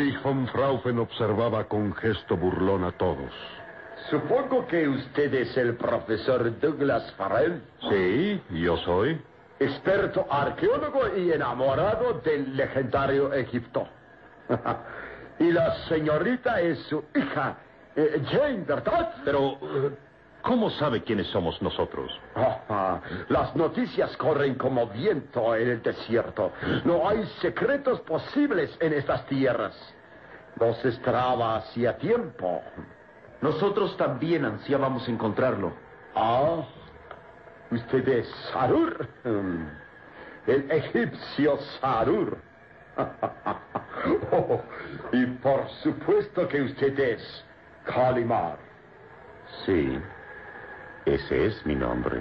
Erich von Fraufen observaba con gesto burlón a todos. Supongo que usted es el profesor Douglas Farrell. Sí, yo soy. Experto arqueólogo y enamorado del legendario Egipto. y la señorita es su hija, eh, Jane, ¿verdad? Pero, eh, ¿cómo sabe quiénes somos nosotros? Ah, las noticias corren como viento en el desierto. No hay secretos posibles en estas tierras. Nos estraba hacía tiempo. Nosotros también ansiábamos encontrarlo. Ah, usted es Sarur. El egipcio Sarur. Oh, y por supuesto que usted es Kalimar. Sí, ese es mi nombre.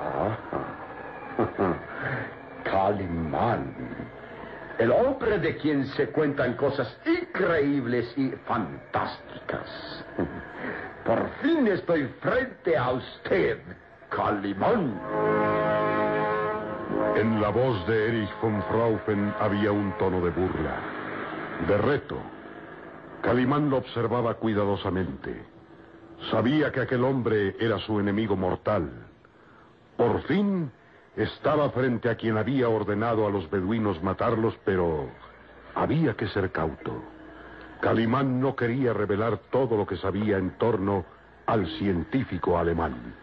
Ah, Calimán. El hombre de quien se cuentan cosas increíbles y fantásticas. Por fin estoy frente a usted, Calimán. En la voz de Erich von Fraufen había un tono de burla, de reto. Calimán lo observaba cuidadosamente. Sabía que aquel hombre era su enemigo mortal. Por fin estaba frente a quien había ordenado a los beduinos matarlos, pero había que ser cauto. Calimán no quería revelar todo lo que sabía en torno al científico alemán.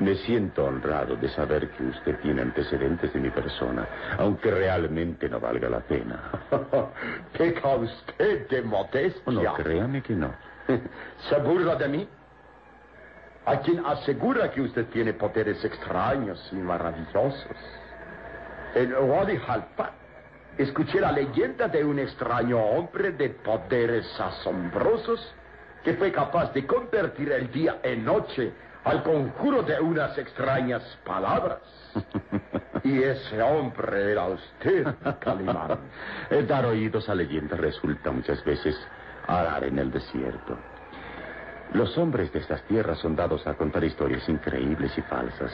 Me siento honrado de saber que usted tiene antecedentes de mi persona, aunque realmente no valga la pena. ¿Peca usted de modestia? No, créame que no. ¿Se burla de mí? ¿A quien asegura que usted tiene poderes extraños y maravillosos? En Wadi Halfa escuché la leyenda de un extraño hombre de poderes asombrosos que fue capaz de convertir el día en noche al conjuro de unas extrañas palabras. Y ese hombre era usted, Calimán. Dar oídos a leyendas resulta muchas veces arar en el desierto. Los hombres de estas tierras son dados a contar historias increíbles y falsas.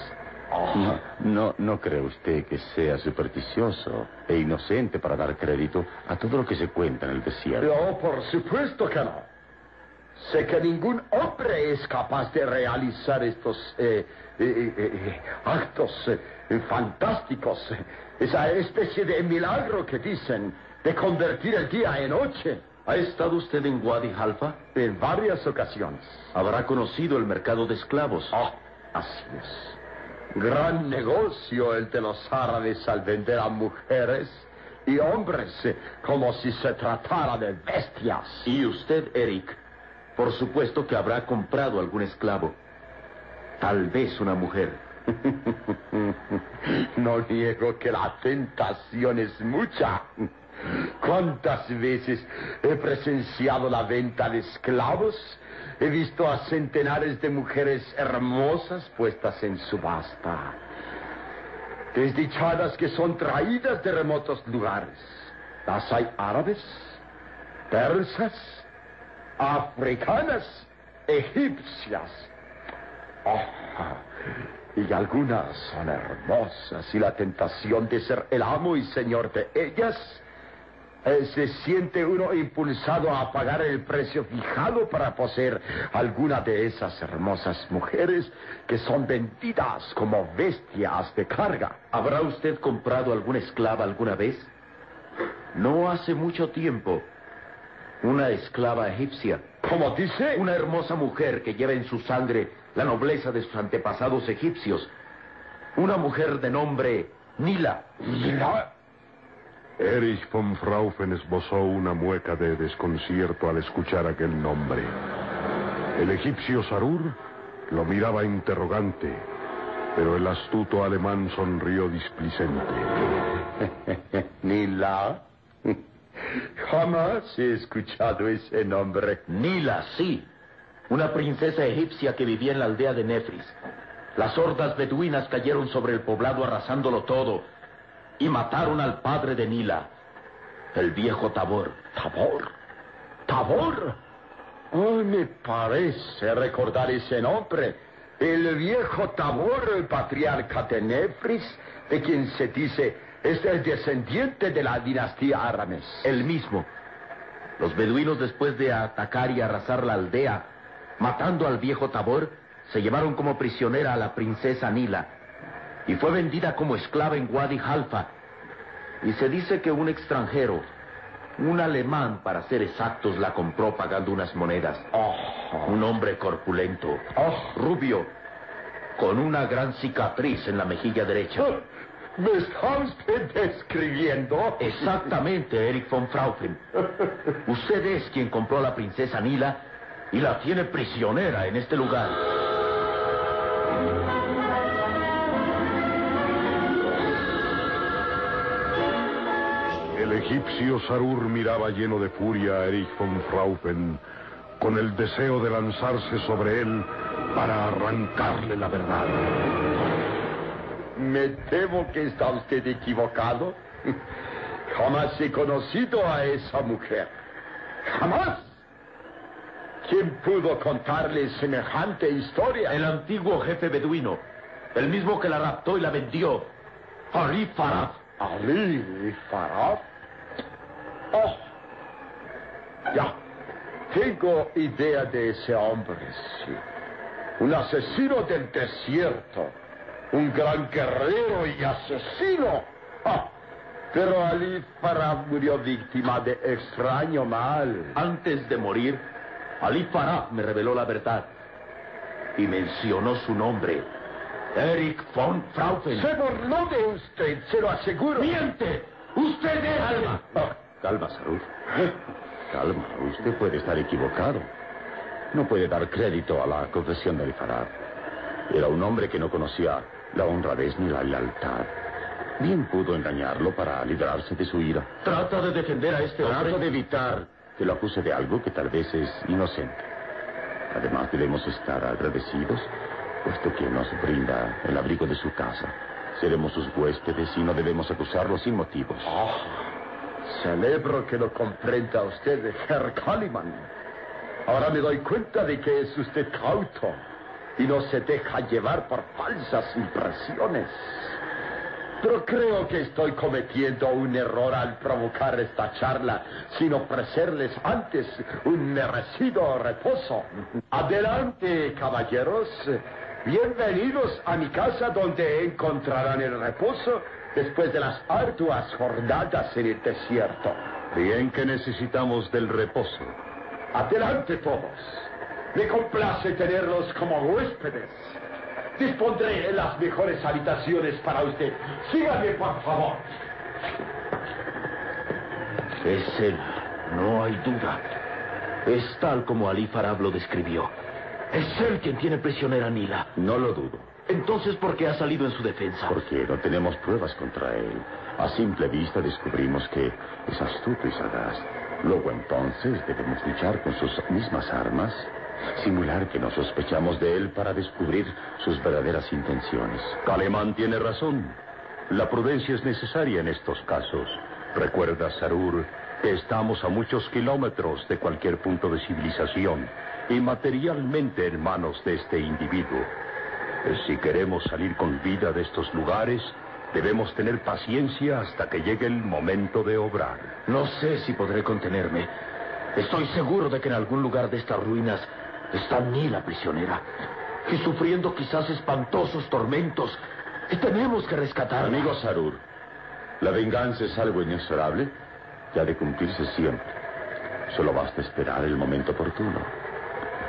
No, no, no cree usted que sea supersticioso e inocente para dar crédito a todo lo que se cuenta en el desierto. No, por supuesto que no. Sé que ningún hombre es capaz de realizar estos eh, eh, eh, actos fantásticos, esa especie de milagro que dicen de convertir el día en noche. ¿Ha estado usted en Wadi Halfa? En varias ocasiones. Habrá conocido el mercado de esclavos. Ah, así es. Gran negocio el de los árabes al vender a mujeres y hombres como si se tratara de bestias. Y usted, Eric, por supuesto que habrá comprado algún esclavo. Tal vez una mujer. no niego que la tentación es mucha. ¿Cuántas veces he presenciado la venta de esclavos? He visto a centenares de mujeres hermosas puestas en subasta. Desdichadas que son traídas de remotos lugares. Las hay árabes, persas, africanas, egipcias. Oh, y algunas son hermosas y la tentación de ser el amo y señor de ellas eh, se siente uno impulsado a pagar el precio fijado para poseer alguna de esas hermosas mujeres que son vendidas como bestias de carga. ¿Habrá usted comprado alguna esclava alguna vez? No hace mucho tiempo. Una esclava egipcia. ¿Cómo dice? Una hermosa mujer que lleva en su sangre la nobleza de sus antepasados egipcios. Una mujer de nombre Nila. ¿Nila? Erich von Fraufen esbozó una mueca de desconcierto al escuchar aquel nombre. El egipcio Sarur lo miraba interrogante, pero el astuto alemán sonrió displicente. ¿Nila? Jamás he escuchado ese nombre. Nila, sí. Una princesa egipcia que vivía en la aldea de Nefris. Las hordas beduinas cayeron sobre el poblado arrasándolo todo y mataron al padre de Nila, el viejo Tabor. ¿Tabor? ¿Tabor? Oh, me parece recordar ese nombre. El viejo Tabor, el patriarca de Nefris, de quien se dice es el descendiente de la dinastía Arames. El mismo. Los beduinos, después de atacar y arrasar la aldea, matando al viejo Tabor, se llevaron como prisionera a la princesa Nila y fue vendida como esclava en Wadi Halfa. Y se dice que un extranjero, un alemán para ser exactos, la compró pagando unas monedas. Oh, Un hombre corpulento, rubio, con una gran cicatriz en la mejilla derecha. ¿Me está usted describiendo? Exactamente, Eric von Fraufen. Usted es quien compró a la princesa Nila y la tiene prisionera en este lugar. Egipcio Sarur miraba lleno de furia a Erich von Fraufen, con el deseo de lanzarse sobre él para arrancarle la verdad. Me temo que está usted equivocado. Jamás he conocido a esa mujer. Jamás. ¿Quién pudo contarle semejante historia? El antiguo jefe beduino, el mismo que la raptó y la vendió, Ali Farad. Ali Farad. Oh. Ya. Tengo idea de ese hombre, sí. Un asesino del desierto. Un gran guerrero y asesino. Ah, Pero Ali Farad murió víctima de extraño mal. Antes de morir, Ali Farad me reveló la verdad y mencionó su nombre, Eric von Fraufen. Se burló de usted, se lo aseguro. ¡Miente! ¡Usted es! Calma. Ah, Calma, Sarur. Calma, usted puede estar equivocado. No puede dar crédito a la confesión del Farad. Era un hombre que no conocía la honradez ni la lealtad. Bien pudo engañarlo para librarse de su ira. Trata de defender a este Trato hombre. de evitar que lo acuse de algo que tal vez es inocente. Además, debemos estar agradecidos, puesto que nos brinda el abrigo de su casa. Seremos sus huéspedes y no debemos acusarlo sin motivos. Ah, celebro que lo comprenda usted, Herr Kaliman. Ahora me doy cuenta de que es usted cauto y no se deja llevar por falsas impresiones. Pero creo que estoy cometiendo un error al provocar esta charla sin ofrecerles antes un merecido reposo. Adelante, caballeros. Bienvenidos a mi casa donde encontrarán el reposo después de las arduas jornadas en el desierto. Bien que necesitamos del reposo. Adelante todos. Me complace tenerlos como huéspedes. Dispondré en las mejores habitaciones para usted. Síganme, por favor. Es él, no hay duda. Es tal como Ali Farab lo describió. Es él quien tiene prisionera a Nila. No lo dudo, Entonces, ¿por qué ha salido en su defensa? porque no tenemos pruebas contra él. A simple vista descubrimos que es astuto y sagaz. Luego entonces debemos luchar con sus mismas armas, simular que no sospechamos de él para descubrir sus verdaderas intenciones. Calemán tiene razón. La prudencia es necesaria en estos casos. Recuerda, Sarur, que estamos a muchos kilómetros de cualquier punto de civilización y materialmente en manos de este individuo. Si queremos salir con vida de estos lugares, debemos tener paciencia hasta que llegue el momento de obrar. No sé si podré contenerme. Estoy seguro de que en algún lugar de estas ruinas está Nila prisionera. Y sufriendo quizás espantosos tormentos. Y tenemos que rescatarla. Amigo Sarur, la venganza es algo inexorable y ha de cumplirse siempre. Solo basta esperar el momento oportuno.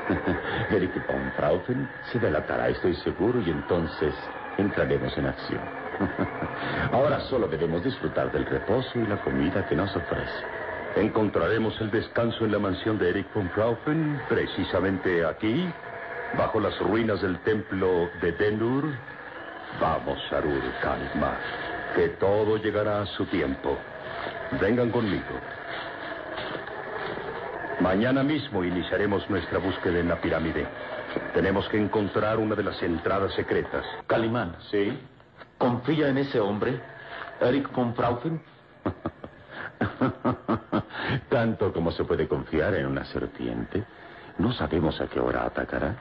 Eric von Fraufen se delatará, estoy seguro, y entonces entraremos en acción. Ahora solo debemos disfrutar del reposo y la comida que nos ofrece. Encontraremos el descanso en la mansión de Eric von Fraufen, precisamente aquí, bajo las ruinas del templo de Denur. Vamos, Sarur, calma, que todo llegará a su tiempo. Vengan conmigo. Mañana mismo iniciaremos nuestra búsqueda en la pirámide. Tenemos que encontrar una de las entradas secretas. Calimán. ¿Sí? ¿Confía en ese hombre? Eric von Fraufen. Tanto como se puede confiar en una serpiente. No sabemos a qué hora atacará.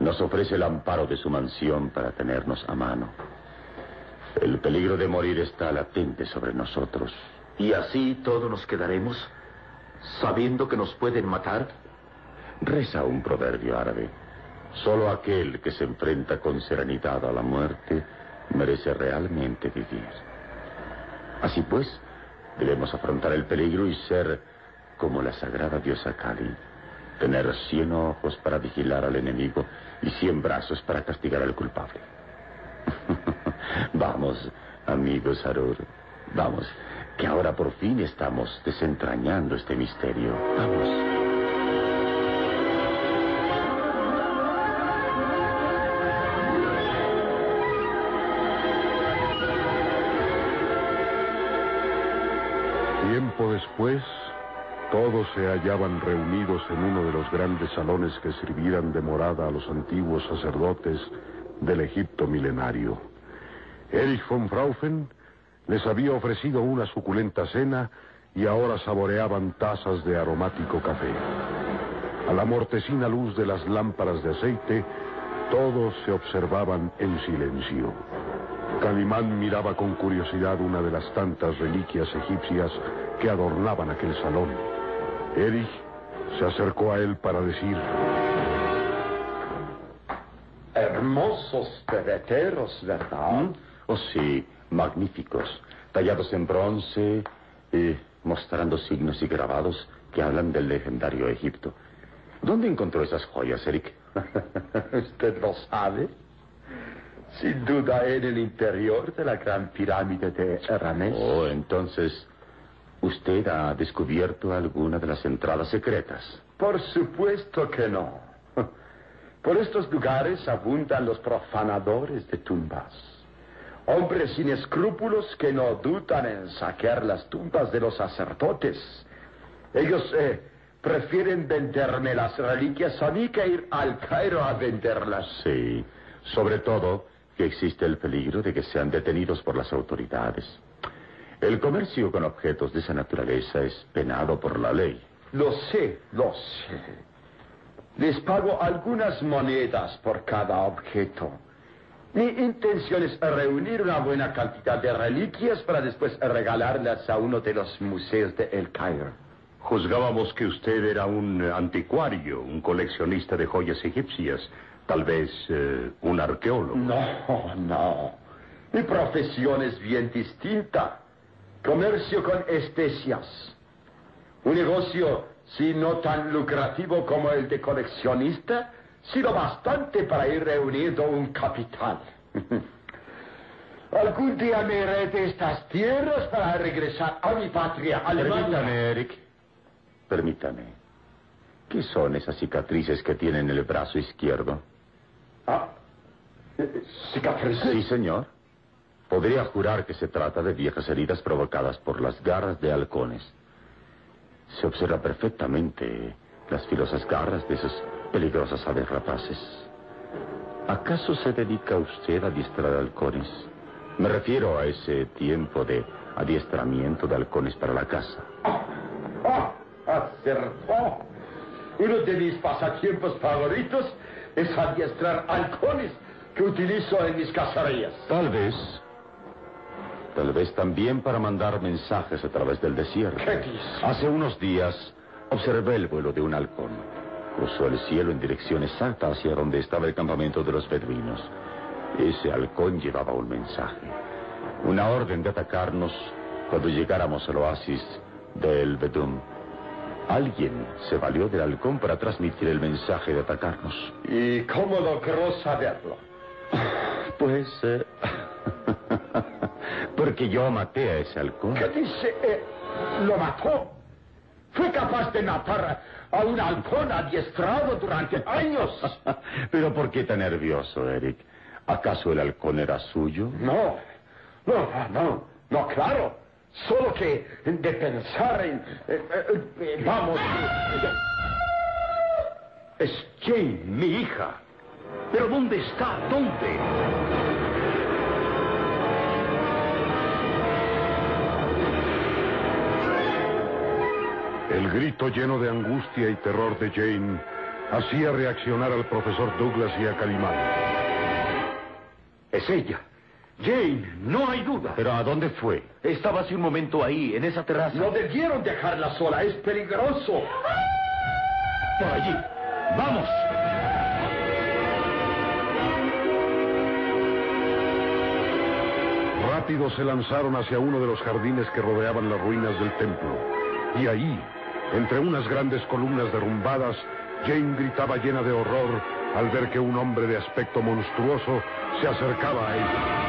Nos ofrece el amparo de su mansión para tenernos a mano. El peligro de morir está latente sobre nosotros. ¿Y así todos nos quedaremos? Sabiendo que nos pueden matar? Reza un proverbio árabe. Solo aquel que se enfrenta con serenidad a la muerte merece realmente vivir. Así pues, debemos afrontar el peligro y ser como la sagrada diosa Kali. Tener cien ojos para vigilar al enemigo y cien brazos para castigar al culpable. Vamos, amigos Arur. Vamos, que ahora por fin estamos desentrañando este misterio. Vamos. Tiempo después, todos se hallaban reunidos en uno de los grandes salones que sirvieran de morada a los antiguos sacerdotes del Egipto milenario. Erich von Fraufen les había ofrecido una suculenta cena y ahora saboreaban tazas de aromático café. A la mortecina luz de las lámparas de aceite, todos se observaban en silencio. Calimán miraba con curiosidad una de las tantas reliquias egipcias que adornaban aquel salón. Erich se acercó a él para decir... Hermosos pereteros, ¿verdad? ¿Mm? Oh, sí, magníficos, tallados en bronce y mostrando signos y grabados que hablan del legendario Egipto. ¿Dónde encontró esas joyas, Eric? ¿Usted lo sabe? Sin duda en el interior de la gran pirámide de Ramés. Oh, entonces, ¿usted ha descubierto alguna de las entradas secretas? Por supuesto que no. Por estos lugares abundan los profanadores de tumbas. Hombres sin escrúpulos que no dudan en saquear las tumbas de los sacerdotes. Ellos eh, prefieren venderme las reliquias a mí que ir al Cairo a venderlas. Sí, sobre todo que existe el peligro de que sean detenidos por las autoridades. El comercio con objetos de esa naturaleza es penado por la ley. Lo sé, lo sé. Les pago algunas monedas por cada objeto. Mi intención es reunir una buena cantidad de reliquias para después regalarlas a uno de los museos de El Cairo. Juzgábamos que usted era un anticuario, un coleccionista de joyas egipcias. Tal vez eh, un arqueólogo. No, no. Mi profesión es bien distinta. Comercio con especias. Un negocio, si no tan lucrativo como el de coleccionista, sino bastante para ir reuniendo un capital. Algún día me iré de estas tierras para regresar a mi patria, Alemania. Permítame, Eric. Permítame. ¿Qué son esas cicatrices que tiene en el brazo izquierdo? Ah, ¿cicatrices? Sí, señor. Podría jurar que se trata de viejas heridas provocadas por las garras de halcones. Se observa perfectamente las filosas garras de esas peligrosas aves rapaces. ¿Acaso se dedica usted a adiestrar halcones? Me refiero a ese tiempo de adiestramiento de halcones para la caza. ¡Ah! ¡Acertó! Uno de mis pasatiempos favoritos es adiestrar halcones que utilizo en mis cacerías. Tal vez. Tal vez también para mandar mensajes a través del desierto. ¿Qué dice? Hace unos días observé el vuelo de un halcón. Cruzó el cielo en dirección exacta hacia donde estaba el campamento de los beduinos. Ese halcón llevaba un mensaje. Una orden de atacarnos cuando llegáramos al oasis del Bedum. Alguien se valió del halcón para transmitir el mensaje de atacarnos. ¿Y cómo logró saberlo? Pues... eh, porque yo maté a ese halcón. ¿Qué dice? Eh, ¿Lo mató? Fue capaz de matar a un halcón adiestrado durante años. Pero ¿por qué tan nervioso, Eric? ¿Acaso el halcón era suyo? No, no, no, no, claro. Solo que de pensar en... eh, eh, eh, vamos... Es Jane, mi hija. ¿Pero dónde está? ¿Dónde? El grito lleno de angustia y terror de Jane hacía reaccionar al profesor Douglas y a Calimán. Es ella. Jane, no hay duda. ¿Pero a dónde fue? Estaba hace un momento ahí, en esa terraza. No debieron dejarla sola, es peligroso. Por allí. ¡Vamos! Rápido se lanzaron hacia uno de los jardines que rodeaban las ruinas del templo. Y ahí, entre unas grandes columnas derrumbadas, Jane gritaba llena de horror al ver que un hombre de aspecto monstruoso se acercaba a ella.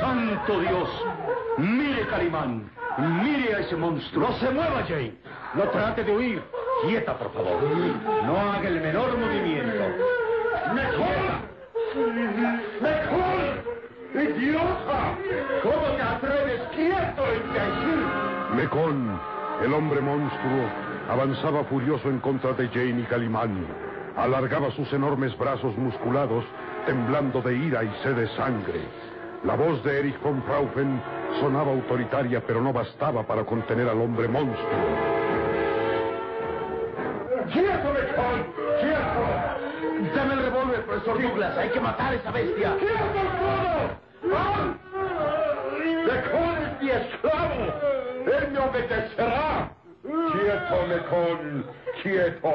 ¡Santo Dios! Mire, Calimán. Mire a ese monstruo. No se mueva, Jane. No trate de huir. Quieta, por favor. No haga el menor movimiento. ¡Mejor! ¡Mejor! ¡Idiota! ¿Cómo te atreves quieto? Mecón, el hombre monstruo, avanzaba furioso en contra de Jane y Calimán. Alargaba sus enormes brazos musculados, temblando de ira y sed de sangre. La voz de Erich von Fraufen sonaba autoritaria, pero no bastaba para contener al hombre monstruo. Profesor Douglas. Hay que matar a esa bestia. ¡Quieto todo! ¡Ah! ¡Mejor es mi esclavo! ¡Él me obedecerá! ¡Quieto, Mecón! ¡Quieto!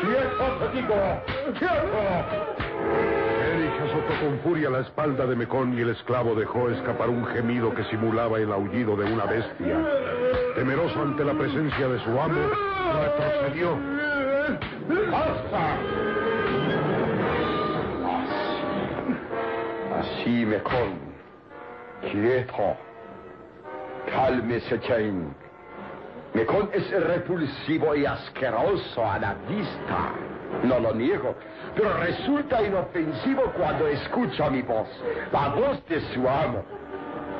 ¡Quieto, te digo! ¡Quieto! Erich azotó con furia la espalda de Mecón y el esclavo dejó escapar un gemido que simulaba el aullido de una bestia. Temeroso ante la presencia de su amo, retrocedió. ¡Basta! Así, Mecón. Quieto. Cálmese, Jane. Mecón es repulsivo y asqueroso a la vista. No lo niego, pero resulta inofensivo cuando escucha mi voz, la voz de su amo.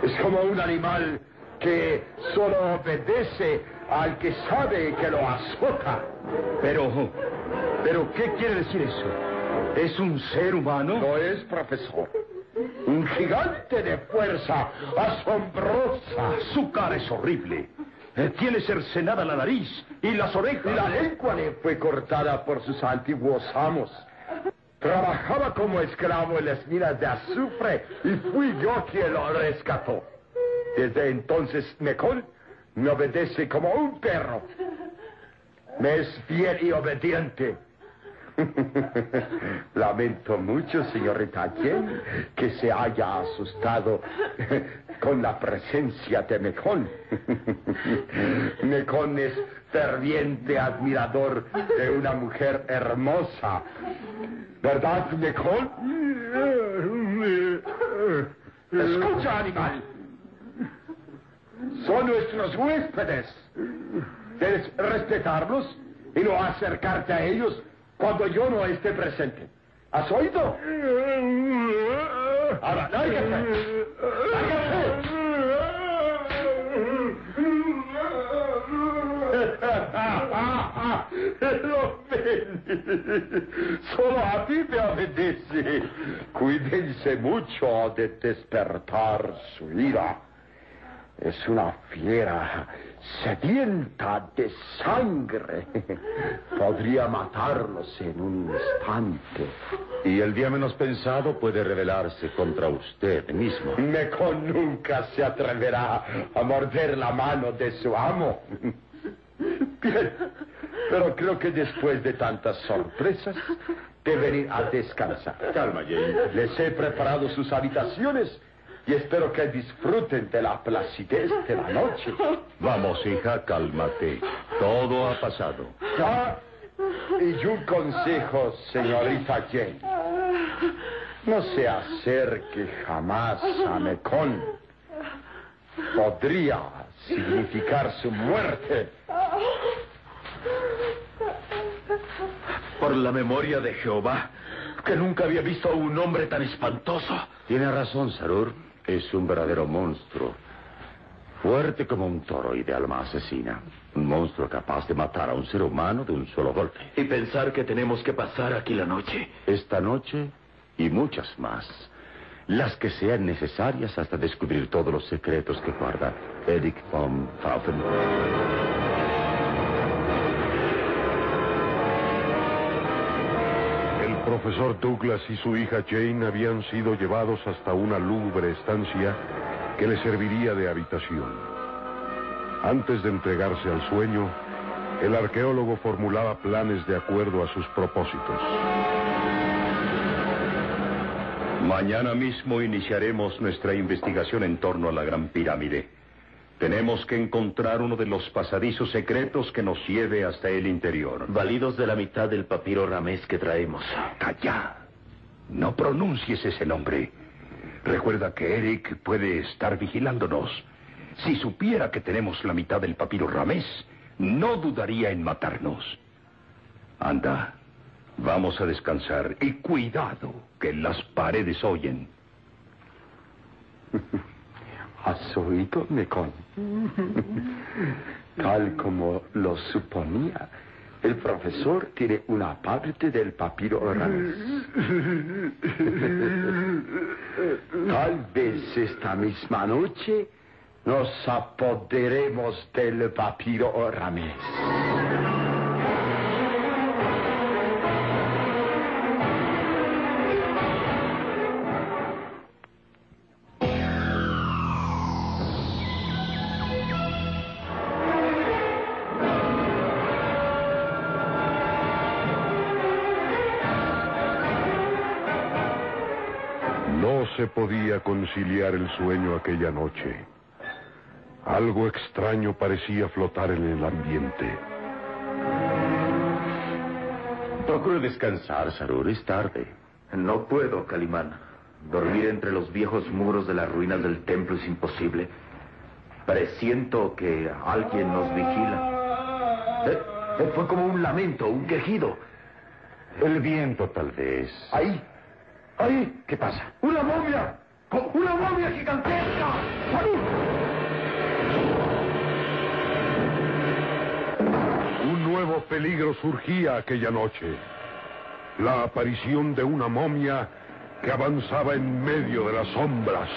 Es como un animal que solo obedece al que sabe que lo azota. Pero, pero, ¿qué quiere decir eso? ¿Es un ser humano? No es, profesor. Un gigante de fuerza asombrosa. Su cara es horrible. Eh, Tiene cercenada la nariz y las orejas. La lengua le fue cortada por sus antiguos amos. Trabajaba como esclavo en las minas de azufre y fui yo quien lo rescató. Desde entonces, Mecón me obedece como un perro. Me es fiel y obediente. Lamento mucho, señorita Jen, que se haya asustado con la presencia de Mecón. Mecón es ferviente admirador de una mujer hermosa. ¿Verdad, Mecón? Escucha, animal. Son nuestros huéspedes. Debes respetarlos y no acercarte a ellos cuando yo no esté presente. ¿Has oído? Ahora, lárgate. Lárgate. Solo a ti me obedece. Cuídense mucho de despertar su ira. Es una fiera sedienta de sangre. Podría matarlos en un instante. Y el día menos pensado puede rebelarse contra usted mismo. Mecón nunca se atreverá a morder la mano de su amo. Bien, pero creo que después de tantas sorpresas, deben ir a descansar. Calma, Jane. Les he preparado sus habitaciones y espero que disfruten de la placidez de la noche. Vamos, hija, cálmate. Todo ha pasado. Ah, y un consejo, señorita Jane. No se acerque jamás a Mecón. Podría significar su muerte. Por la memoria de Jehová, que nunca había visto a un hombre tan espantoso. Tiene razón, Sarur. Es un verdadero monstruo. Fuerte como un toro y de alma asesina. Un monstruo capaz de matar a un ser humano de un solo golpe. Y pensar que tenemos que pasar aquí la noche. Esta noche y muchas más. Las que sean necesarias hasta descubrir todos los secretos que guarda Eric von Fraufen. Profesor Douglas y su hija Jane habían sido llevados hasta una lúgubre estancia que le serviría de habitación. Antes de entregarse al sueño, el arqueólogo formulaba planes de acuerdo a sus propósitos. Mañana mismo iniciaremos nuestra investigación en torno a la Gran Pirámide. Tenemos que encontrar uno de los pasadizos secretos que nos lleve hasta el interior. Validos de la mitad del papiro ramés que traemos. Calla. No pronuncies ese nombre. Recuerda que Eric puede estar vigilándonos. Si supiera que tenemos la mitad del papiro ramés, no dudaría en matarnos. Anda, vamos a descansar y cuidado que las paredes oyen. ¿Has oído, Mecón? Tal como lo suponía, el profesor tiene una parte del papiro Ramés. Tal vez esta misma noche nos apoderemos del papiro Ramés. Se podía conciliar el sueño aquella noche. Algo extraño parecía flotar en el ambiente. Procure descansar, Sarur. Es tarde. No puedo, Calimán. Dormir entre los viejos muros de las ruinas del templo es imposible. Presiento que alguien nos vigila. Eh, eh, fue como un lamento, un quejido. El viento, tal vez. ¡Ahí! ¡Ahí! ¿Qué pasa? ¡Una momia! ¡Co- ¡Una momia gigantesca! ¡Salud! Un nuevo peligro surgía aquella noche. La aparición de una momia que avanzaba en medio de las sombras.